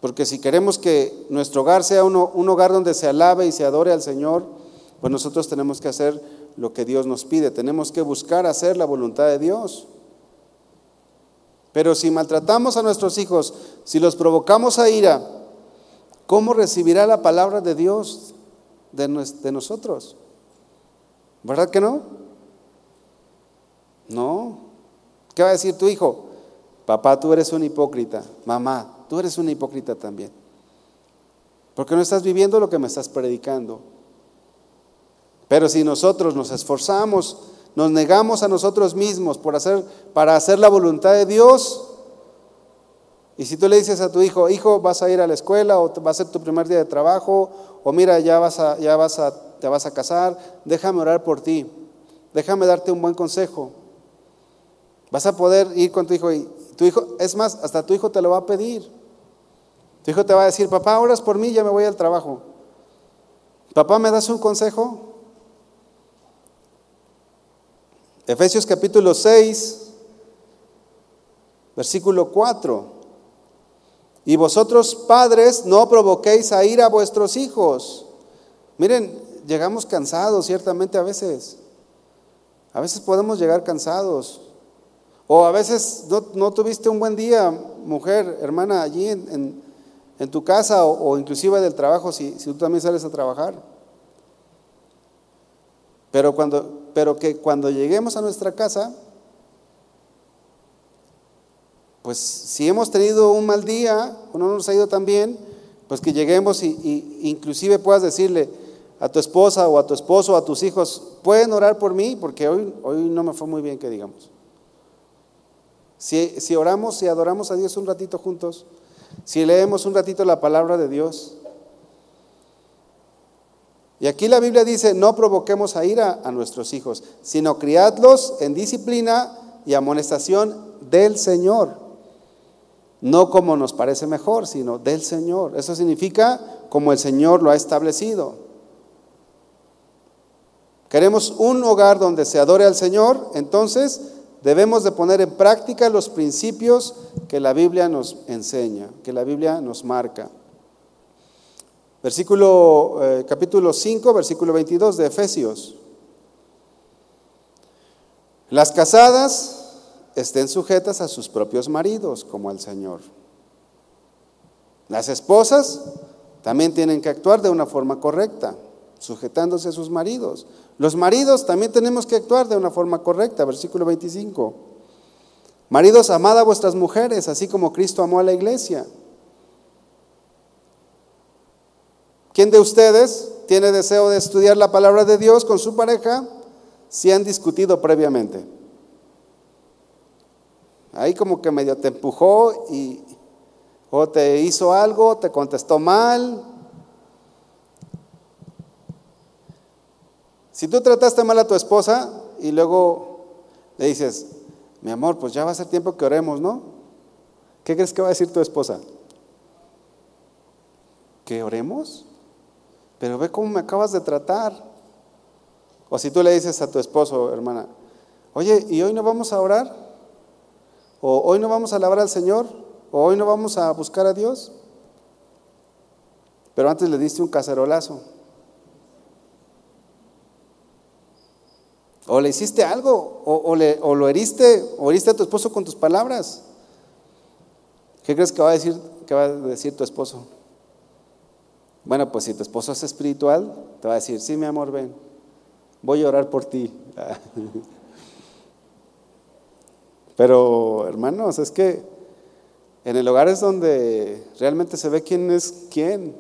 Porque si queremos que nuestro hogar sea un hogar donde se alabe y se adore al Señor, pues nosotros tenemos que hacer lo que Dios nos pide, tenemos que buscar hacer la voluntad de Dios. Pero si maltratamos a nuestros hijos, si los provocamos a ira, ¿cómo recibirá la palabra de Dios de, de nosotros? ¿Verdad que no? No. ¿Qué va a decir tu hijo? Papá, tú eres un hipócrita. Mamá, tú eres una hipócrita también. Porque no estás viviendo lo que me estás predicando. Pero si nosotros nos esforzamos, nos negamos a nosotros mismos por hacer, para hacer la voluntad de Dios, y si tú le dices a tu hijo, hijo, vas a ir a la escuela o va a ser tu primer día de trabajo, o mira, ya vas a, ya vas a, te vas a casar, déjame orar por ti, déjame darte un buen consejo. Vas a poder ir con tu hijo y tu hijo, es más, hasta tu hijo te lo va a pedir. Tu hijo te va a decir, papá, oras por mí, ya me voy al trabajo. Papá, ¿me das un consejo? Efesios capítulo 6, versículo 4. Y vosotros padres no provoquéis a ir a vuestros hijos. Miren, llegamos cansados ciertamente a veces. A veces podemos llegar cansados. O a veces no, tuviste un buen día, mujer, hermana, allí en, tu casa o, inclusive del trabajo, si, si tú también sales a trabajar. Pero, cuando, pero que cuando lleguemos a nuestra casa, pues si hemos tenido un mal día o no nos ha ido tan bien, pues que lleguemos y, inclusive puedas decirle a tu esposa o a tu esposo o a tus hijos, pueden orar por mí porque hoy, hoy no me fue muy bien que digamos. Si, oramos y adoramos a Dios un ratito juntos, si leemos un ratito la palabra de Dios. Y aquí la Biblia dice, no provoquemos a ira a nuestros hijos, sino criadlos en disciplina y amonestación del Señor. No como nos parece mejor, sino del Señor. Eso significa como el Señor lo ha establecido. Queremos un hogar donde se adore al Señor, entonces debemos de poner en práctica los principios que la Biblia nos enseña, que la Biblia nos marca. Versículo, eh, capítulo 5, versículo 22 de Efesios. Las casadas estén sujetas a sus propios maridos, como al Señor. Las esposas también tienen que actuar de una forma correcta, sujetándose a sus maridos. Los maridos también tenemos que actuar de una forma correcta, versículo 25. Maridos, amad a vuestras mujeres, así como Cristo amó a la iglesia. ¿Quién de ustedes tiene deseo de estudiar la palabra de Dios con su pareja si han discutido previamente? Ahí como que medio te empujó y o te hizo algo, te contestó mal. Si tú trataste mal a tu esposa y luego le dices, mi amor, pues ya va a ser tiempo que oremos, ¿no? ¿Qué crees que va a decir tu esposa? ¿Que oremos? Pero ve cómo me acabas de tratar. O si tú le dices a tu esposo, hermana, oye, ¿y hoy no vamos a orar? ¿O hoy no vamos a alabar al Señor? ¿O hoy no vamos a buscar a Dios? Pero antes le diste un cacerolazo. O le hiciste algo, o, le, lo heriste, o heriste a tu esposo con tus palabras. ¿Qué crees que va a decir, que va a decir tu esposo? Bueno, pues si tu esposo es espiritual, te va a decir, sí, mi amor, ven, voy a orar por ti. Pero, hermanos, es que en el hogar es donde realmente se ve quién es quién.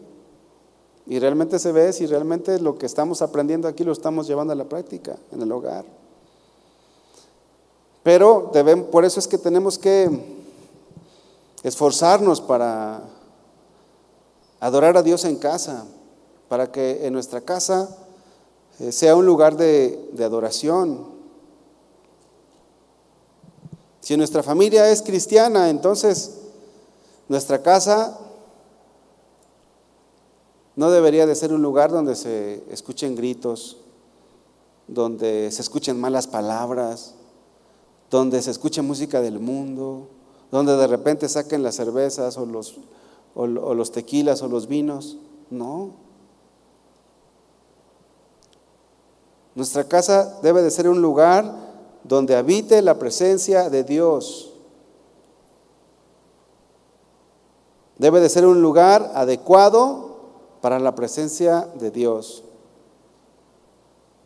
Y realmente se ve si realmente lo que estamos aprendiendo aquí lo estamos llevando a la práctica en el hogar. Pero deben, por eso es que tenemos que esforzarnos para adorar a Dios en casa, para que en nuestra casa eh, sea un lugar de, de adoración. Si nuestra familia es cristiana, entonces nuestra casa no debería de ser un lugar donde se escuchen gritos, donde se escuchen malas palabras, donde se escuche música del mundo, donde de repente saquen las cervezas o los, o, los tequilas o los vinos. No. Nuestra casa debe de ser un lugar donde habite la presencia de Dios. Debe de ser un lugar adecuado para la presencia de Dios.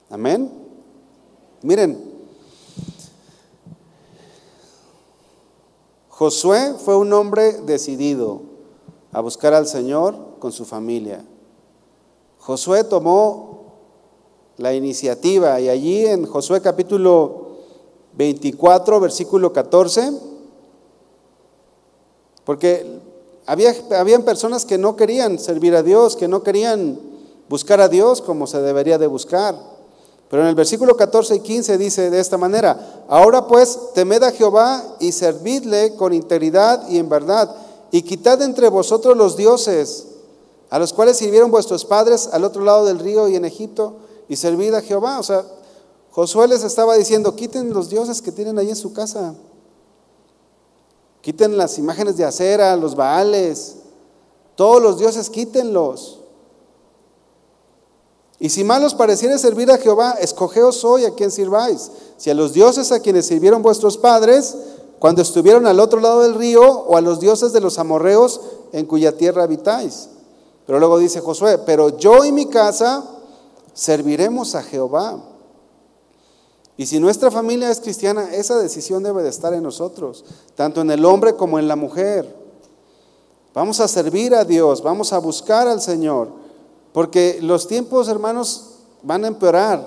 Amén. Miren, Josué fue un hombre decidido a buscar al Señor con su familia. Josué tomó la iniciativa y allí en Josué capítulo 24, versículo 14, porque había, habían personas que no querían servir a Dios, que no querían buscar a Dios como se debería de buscar. Pero en el versículo 14 y 15 dice de esta manera, ahora pues temed a Jehová y servidle con integridad y en verdad, y quitad entre vosotros los dioses a los cuales sirvieron vuestros padres al otro lado del río y en Egipto, y servid a Jehová. O sea, Josué les estaba diciendo, quiten los dioses que tienen ahí en su casa. Quiten las imágenes de acera, los baales, todos los dioses, quítenlos. Y si mal os pareciera servir a Jehová, escogeos hoy a quien sirváis. Si a los dioses a quienes sirvieron vuestros padres, cuando estuvieron al otro lado del río, o a los dioses de los amorreos en cuya tierra habitáis. Pero luego dice Josué, pero yo y mi casa serviremos a Jehová. Y si nuestra familia es cristiana, esa decisión debe de estar en nosotros, tanto en el hombre como en la mujer. Vamos a servir a Dios, vamos a buscar al Señor, porque los tiempos, hermanos, van a empeorar.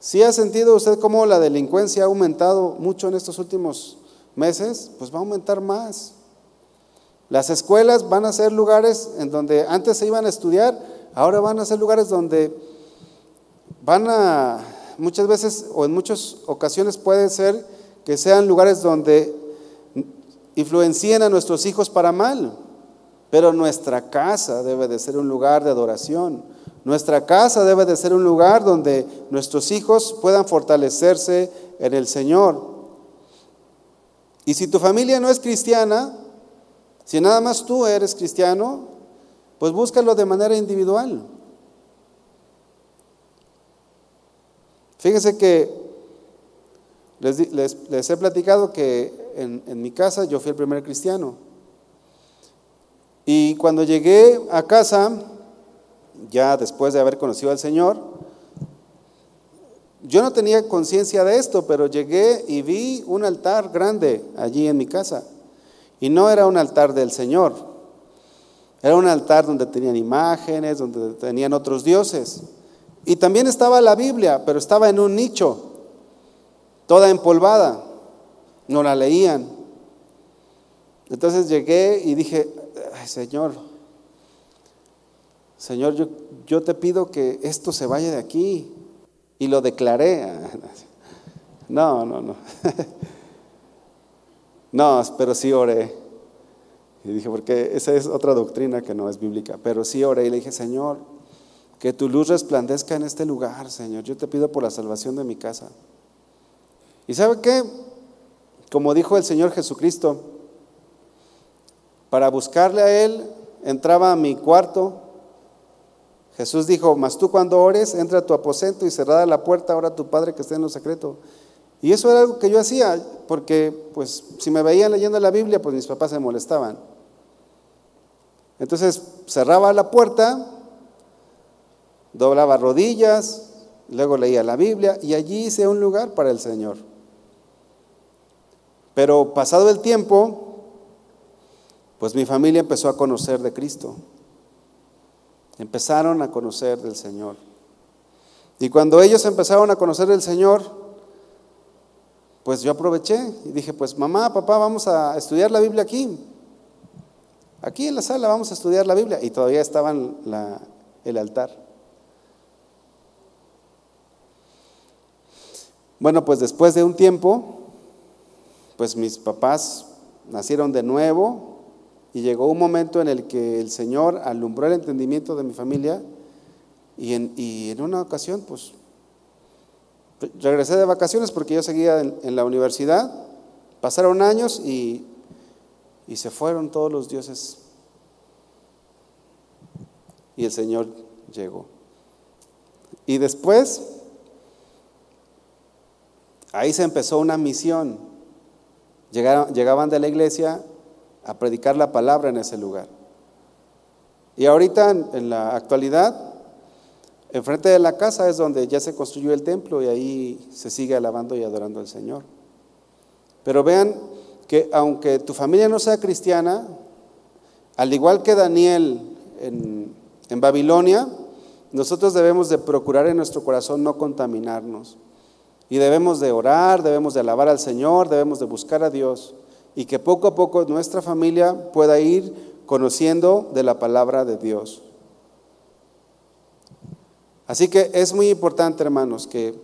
Si ha sentido usted cómo la delincuencia ha aumentado mucho en estos últimos meses, pues va a aumentar más. Las escuelas van a ser lugares en donde antes se iban a estudiar, ahora van a ser lugares donde van a muchas veces o en muchas ocasiones puede ser que sean lugares donde influencien a nuestros hijos para mal, pero nuestra casa debe de ser un lugar de adoración. Nuestra casa debe de ser un lugar donde nuestros hijos puedan fortalecerse en el Señor. Y si tu familia no es cristiana, si nada más tú eres cristiano, pues búscalo de manera individual. Fíjense que les, he platicado que en, en mi casa yo fui el primer cristiano. Y cuando llegué a casa, ya después de haber conocido al Señor, yo no tenía conciencia de esto, pero llegué y vi un altar grande allí en mi casa. Y no era un altar del Señor, era un altar donde tenían imágenes, donde tenían otros dioses. Y también estaba la Biblia, pero estaba en un nicho, toda empolvada, no la leían. Entonces llegué y dije, Señor, Señor, yo te pido que esto se vaya de aquí. Y lo declaré. No, no, no. No, pero sí oré. Y dije, porque esa es otra doctrina que no es bíblica. Pero sí oré y le dije, Señor, que tu luz resplandezca en este lugar, Señor. Yo te pido por la salvación de mi casa. ¿Y sabe qué? Como dijo el Señor Jesucristo, para buscarle a Él entraba a mi cuarto Jesús dijo, mas tú cuando ores, entra a tu aposento y cerrada la puerta, ahora tu Padre que está en lo secreto. Y eso era algo que yo hacía, porque pues si me veían leyendo la Biblia, pues mis papás se molestaban. Entonces cerraba la puerta, doblaba rodillas, luego leía la Biblia y allí hice un lugar para el Señor. Pero pasado el tiempo, pues mi familia empezó a conocer de Cristo. Empezaron a conocer del Señor. Y cuando ellos empezaron a conocer del Señor, pues yo aproveché y dije, pues mamá, papá, vamos a estudiar la Biblia aquí. Aquí en la sala vamos a estudiar la Biblia. Y todavía estaba la, el altar. Bueno, pues después de un tiempo, pues mis papás nacieron de nuevo, y llegó un momento en el que el Señor alumbró el entendimiento de mi familia y en, una ocasión, pues, regresé de vacaciones porque yo seguía en, la universidad, pasaron años y, y se fueron todos los dioses y el Señor llegó. Y después, ahí se empezó una misión. Llegaron, llegaban de la iglesia a predicar la palabra en ese lugar. Y ahorita, en, la actualidad, enfrente de la casa es donde ya se construyó el templo y ahí se sigue alabando y adorando al Señor. Pero vean que aunque tu familia no sea cristiana, al igual que Daniel en, en Babilonia, nosotros debemos de procurar en nuestro corazón no contaminarnos. Y debemos de orar, debemos de alabar al Señor, debemos de buscar a Dios y que poco a poco nuestra familia pueda ir conociendo de la palabra de Dios. Así que es muy importante, hermanos, que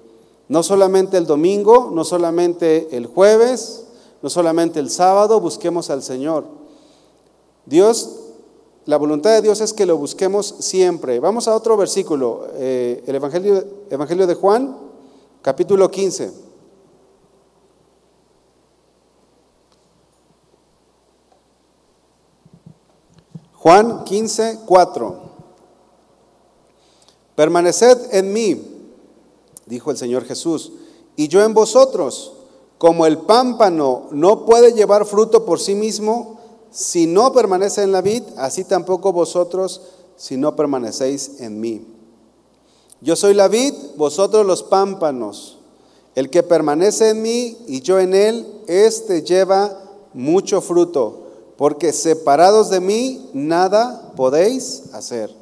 no solamente el domingo, no solamente el jueves, no solamente el sábado busquemos al Señor. Dios, la voluntad de Dios es que lo busquemos siempre. Vamos a otro versículo, eh, el Evangelio, Evangelio de Juan, capítulo 15. Juan 15, 4. Permaneced en mí, dijo el Señor Jesús, y yo en vosotros. Como el pámpano no puede llevar fruto por sí mismo si no permanece en la vid, así tampoco vosotros si no permanecéis en mí. Yo soy la vid, vosotros los pámpanos. El que permanece en mí y yo en él, éste lleva mucho fruto porque separados de mí nada podéis hacer.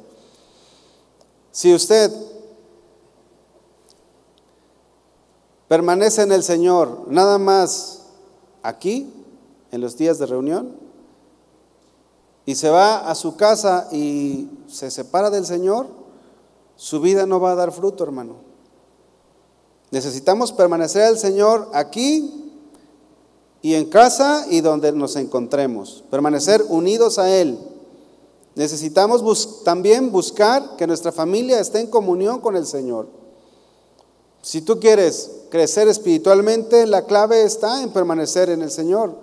Si usted permanece en el Señor nada más aquí, en los días de reunión, y se va a su casa y se separa del Señor, su vida no va a dar fruto, hermano. Necesitamos permanecer al Señor aquí y en casa y donde nos encontremos, permanecer unidos a Él. Necesitamos también buscar que nuestra familia esté en comunión con el Señor. Si tú quieres crecer espiritualmente, la clave está en permanecer en el Señor.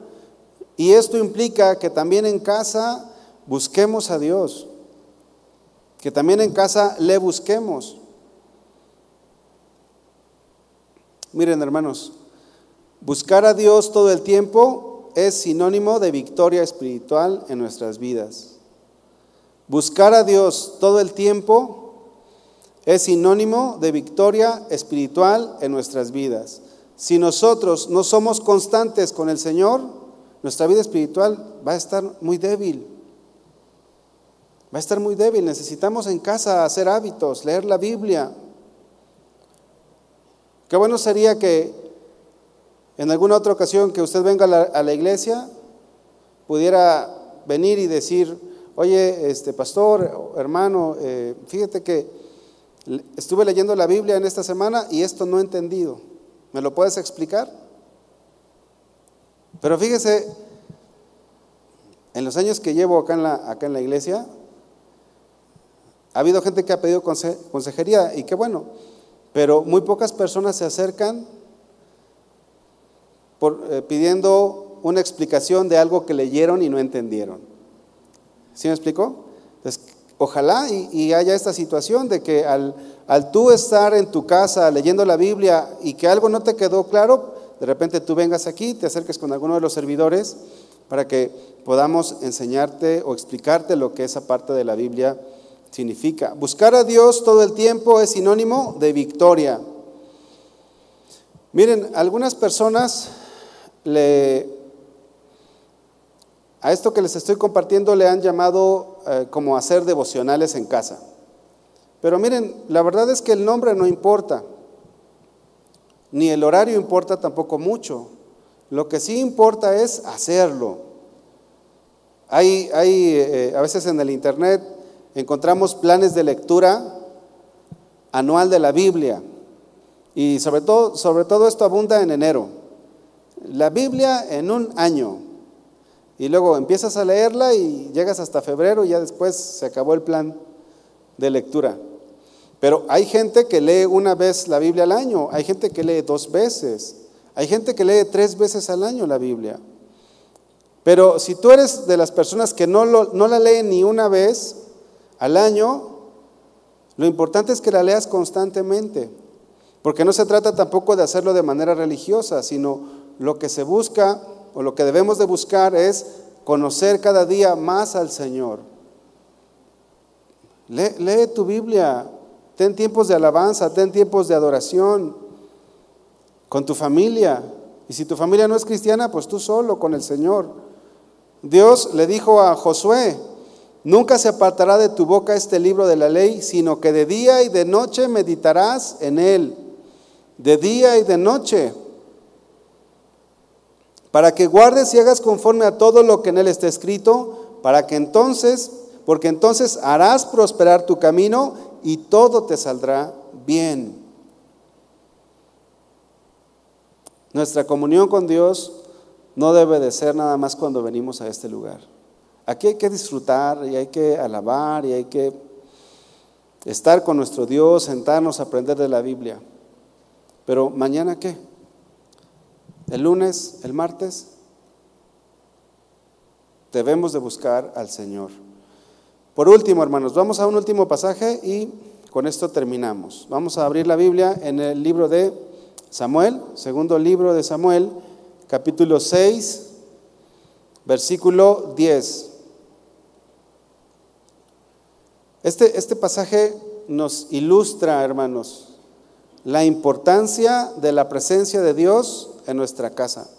Y esto implica que también en casa busquemos a Dios, que también en casa le busquemos. Miren hermanos, buscar a Dios todo el tiempo es sinónimo de victoria espiritual en nuestras vidas. Buscar a Dios todo el tiempo es sinónimo de victoria espiritual en nuestras vidas. Si nosotros no somos constantes con el Señor, nuestra vida espiritual va a estar muy débil. Va a estar muy débil. Necesitamos en casa hacer hábitos, leer la Biblia. Qué bueno sería que en alguna otra ocasión que usted venga a la, iglesia pudiera venir y decir, oye, este pastor, hermano, eh, fíjate que estuve leyendo la Biblia en esta semana y esto no he entendido. ¿Me lo puedes explicar? Pero fíjese, en los años que llevo acá en la, acá en la iglesia, ha habido gente que ha pedido consejería y qué bueno, pero muy pocas personas se acercan eh, pidiendo una explicación de algo que leyeron y no entendieron. ¿Sí me explicó? Ojalá y, haya esta situación de que al, al tú estar en tu casa leyendo la Biblia y que algo no te quedó claro, de repente tú vengas aquí, te acerques con alguno de los servidores para que podamos enseñarte o explicarte lo que esa parte de la Biblia significa. Buscar a Dios todo el tiempo es sinónimo de victoria. Miren, algunas personas le a esto que les estoy compartiendo le han llamado eh, como hacer devocionales en casa. Pero miren, la verdad es que el nombre no importa, ni el horario importa tampoco mucho. Lo que sí importa es hacerlo. Hay, hay eh, a veces en el Internet encontramos planes de lectura anual de la Biblia. Y sobre todo, sobre todo esto abunda en enero. La Biblia en un año. Y luego empiezas a leerla y llegas hasta febrero y ya después se acabó el plan de lectura. Pero hay gente que lee una vez la Biblia al año, hay gente que lee dos veces, hay gente que lee tres veces al año la Biblia. Pero si tú eres de las personas que no, no la leen ni una vez al año, lo importante es que la leas constantemente, porque no se trata tampoco de hacerlo de manera religiosa, sino lo que se busca o lo que debemos de buscar es conocer cada día más al Señor. Lee, tu Biblia, ten tiempos de alabanza, ten tiempos de adoración con tu familia. Y si tu familia no es cristiana, pues tú solo con el Señor. Dios le dijo a Josué, nunca se apartará de tu boca este libro de la ley, sino que de día y de noche meditarás en él. De día y de noche para que guardes y hagas conforme a todo lo que en él está escrito, para que entonces, porque entonces harás prosperar tu camino y todo te saldrá bien. Nuestra comunión con Dios no debe de ser nada más cuando venimos a este lugar. Aquí hay que disfrutar y hay que alabar y hay que estar con nuestro Dios, sentarnos a aprender de la Biblia. Pero mañana qué? El lunes, el martes, debemos de buscar al Señor. Por último, hermanos, vamos a un último pasaje y con esto terminamos. Vamos a abrir la Biblia en el libro de Samuel, segundo libro de Samuel, capítulo 6, versículo 10. Este, este pasaje nos ilustra, hermanos, la importancia de la presencia de Dios en nuestra casa.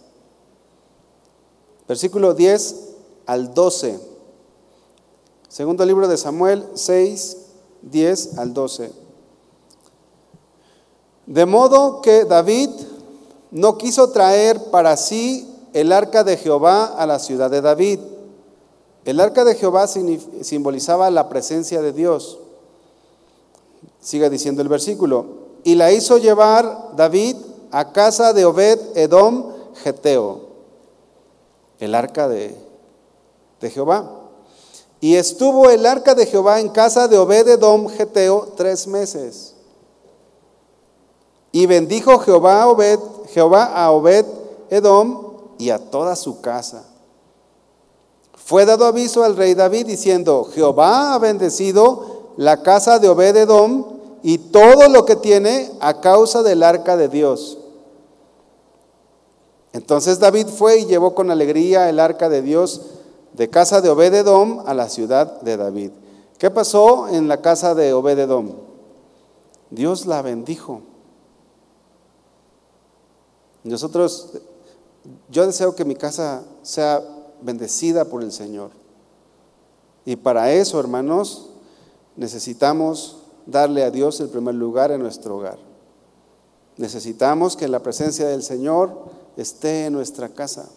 Versículo 10 al 12. Segundo libro de Samuel 6, 10 al 12. De modo que David no quiso traer para sí el arca de Jehová a la ciudad de David. El arca de Jehová simbolizaba la presencia de Dios. Siga diciendo el versículo. Y la hizo llevar David a casa de Obed Edom Geteo, el arca de, de Jehová. Y estuvo el arca de Jehová en casa de Obed-edom Geteo tres meses. Y bendijo Jehová Obed, Jehová a Obed-edom y a toda su casa. Fue dado aviso al rey David diciendo, Jehová ha bendecido la casa de Obed-edom y todo lo que tiene a causa del arca de Dios. Entonces David fue y llevó con alegría el arca de Dios de casa de Obededom a la ciudad de David. ¿Qué pasó en la casa de Obededom? Dios la bendijo. Nosotros, yo deseo que mi casa sea bendecida por el Señor. Y para eso, hermanos, necesitamos darle a Dios el primer lugar en nuestro hogar. Necesitamos que la presencia del Señor esté en nuestra casa.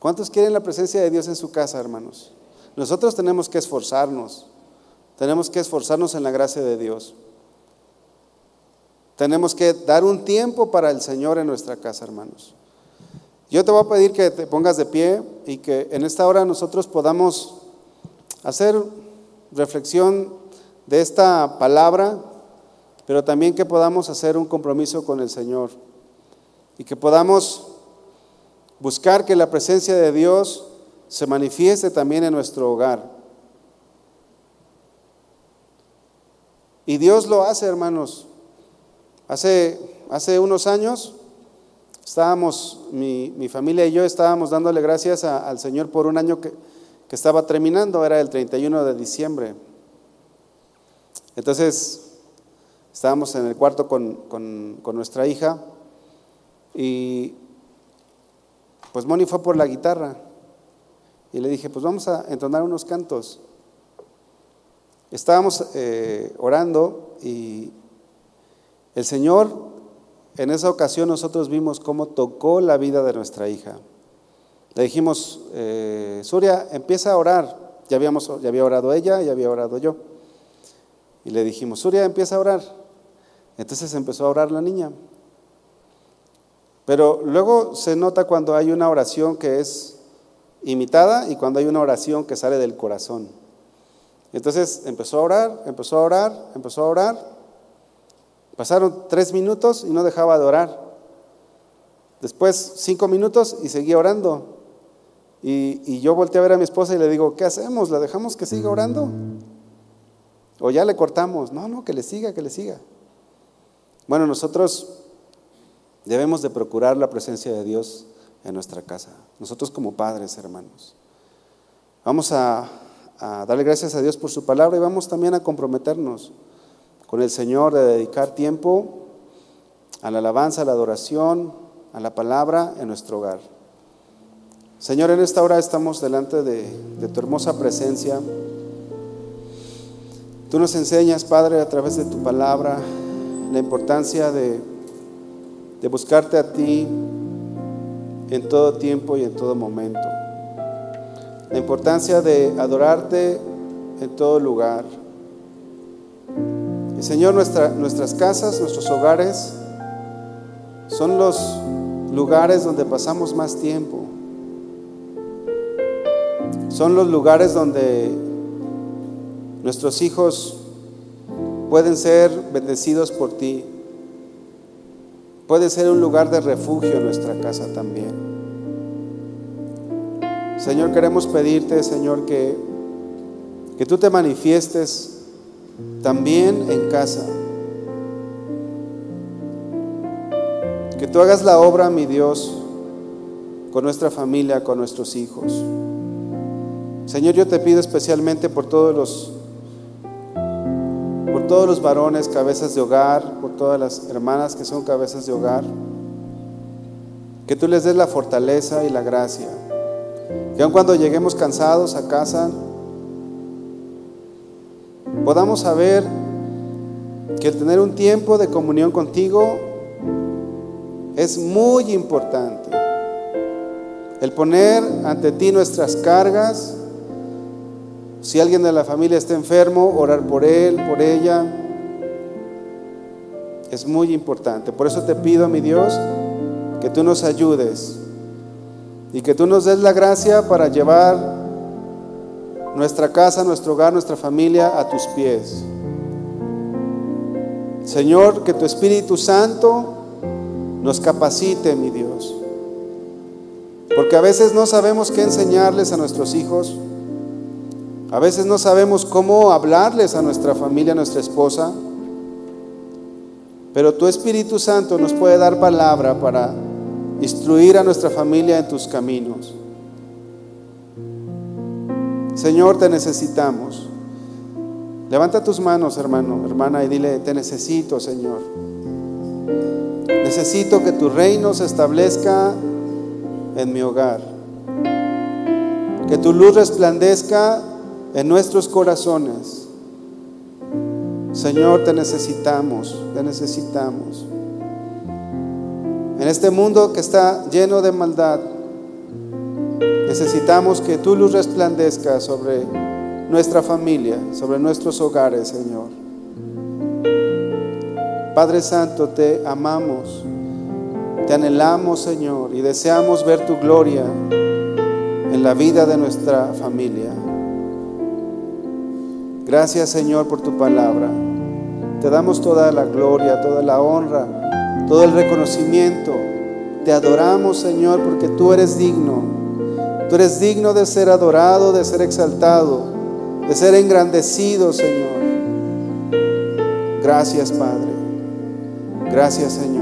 ¿Cuántos quieren la presencia de Dios en su casa, hermanos? Nosotros tenemos que esforzarnos. Tenemos que esforzarnos en la gracia de Dios. Tenemos que dar un tiempo para el Señor en nuestra casa, hermanos. Yo te voy a pedir que te pongas de pie y que en esta hora nosotros podamos hacer reflexión de esta palabra, pero también que podamos hacer un compromiso con el Señor y que podamos buscar que la presencia de Dios se manifieste también en nuestro hogar. Y Dios lo hace, hermanos. Hace, hace unos años estábamos, mi, familia y yo estábamos dándole gracias al Señor por un año que, estaba terminando, era el 31 de diciembre. Entonces, estábamos en el cuarto con, con nuestra hija y pues Moni fue por la guitarra y le dije, pues vamos a entonar unos cantos. Estábamos eh, orando y el Señor, en esa ocasión nosotros vimos cómo tocó la vida de nuestra hija. Le dijimos, eh, Suria, empieza a orar. Ya, habíamos, ya había orado ella, ya había orado yo. Y le dijimos, Suria, empieza a orar. Entonces empezó a orar la niña. Pero luego se nota cuando hay una oración que es imitada y cuando hay una oración que sale del corazón. Entonces empezó a orar, empezó a orar, empezó a orar. Pasaron tres minutos y no dejaba de orar. Después cinco minutos y seguía orando. Y, y, yo volteé a ver a mi esposa y le digo, ¿qué hacemos? ¿La dejamos que siga orando? ¿O ya le cortamos? No, no, que le siga, que le siga. Bueno, nosotros Debemos de procurar la presencia de Dios en nuestra casa. Nosotros como padres, hermanos. Vamos a, darle gracias a Dios por su palabra y vamos también a comprometernos con el Señor de dedicar tiempo a la alabanza, a la adoración, a la palabra en nuestro hogar. Señor, en esta hora estamos delante de, de tu hermosa presencia. Tú nos enseñas, Padre, a través de tu palabra, la importancia de de buscarte a ti en todo tiempo y en todo momento. La importancia de adorarte en todo lugar. Y Señor, nuestras casas, nuestros hogares son los lugares donde pasamos más tiempo. Son los lugares donde nuestros hijos pueden ser bendecidos por ti. Puede ser un lugar de refugio en nuestra casa también. Señor, queremos pedirte, Señor, que, que tú te manifiestes también en casa. Que tú hagas la obra, mi Dios, con nuestra familia, con nuestros hijos. Señor, yo te pido especialmente por todos los por todos los varones, cabezas de hogar, por todas las hermanas que son cabezas de hogar. Que tú les des la fortaleza y la gracia. Que aun cuando lleguemos cansados a casa, podamos saber que el tener un tiempo de comunión contigo es muy importante. El poner ante ti nuestras cargas, si alguien de la familia está enfermo, orar por él, por ella. Es muy importante. Por eso te pido, mi Dios, que tú nos ayudes y que tú nos des la gracia para llevar nuestra casa, nuestro hogar, nuestra familia a tus pies. Señor, que tu Espíritu Santo nos capacite, mi Dios. Porque a veces no sabemos qué enseñarles a nuestros hijos. A veces no sabemos cómo hablarles a nuestra familia, a nuestra esposa. Pero tu Espíritu Santo nos puede dar palabra para instruir a nuestra familia en tus caminos. Señor, te necesitamos. Levanta tus manos, hermano, hermana, y dile, te necesito, Señor. Necesito que tu reino se establezca en mi hogar. Que tu luz resplandezca en nuestros corazones. Señor, te necesitamos, te necesitamos. En este mundo que está lleno de maldad, Necesitamos que tu luz resplandezca sobre nuestra familia, sobre nuestros hogares, Señor. Padre Santo, te amamos, te anhelamos, Señor, y deseamos ver tu gloria en la vida de nuestra familia. Gracias, Señor, por tu palabra. Te damos toda la gloria, toda la honra, todo el reconocimiento. Te adoramos, Señor, porque tú eres digno Tú eres digno de ser adorado, de ser exaltado, de ser engrandecido, Señor. Gracias, Padre. Gracias, Señor.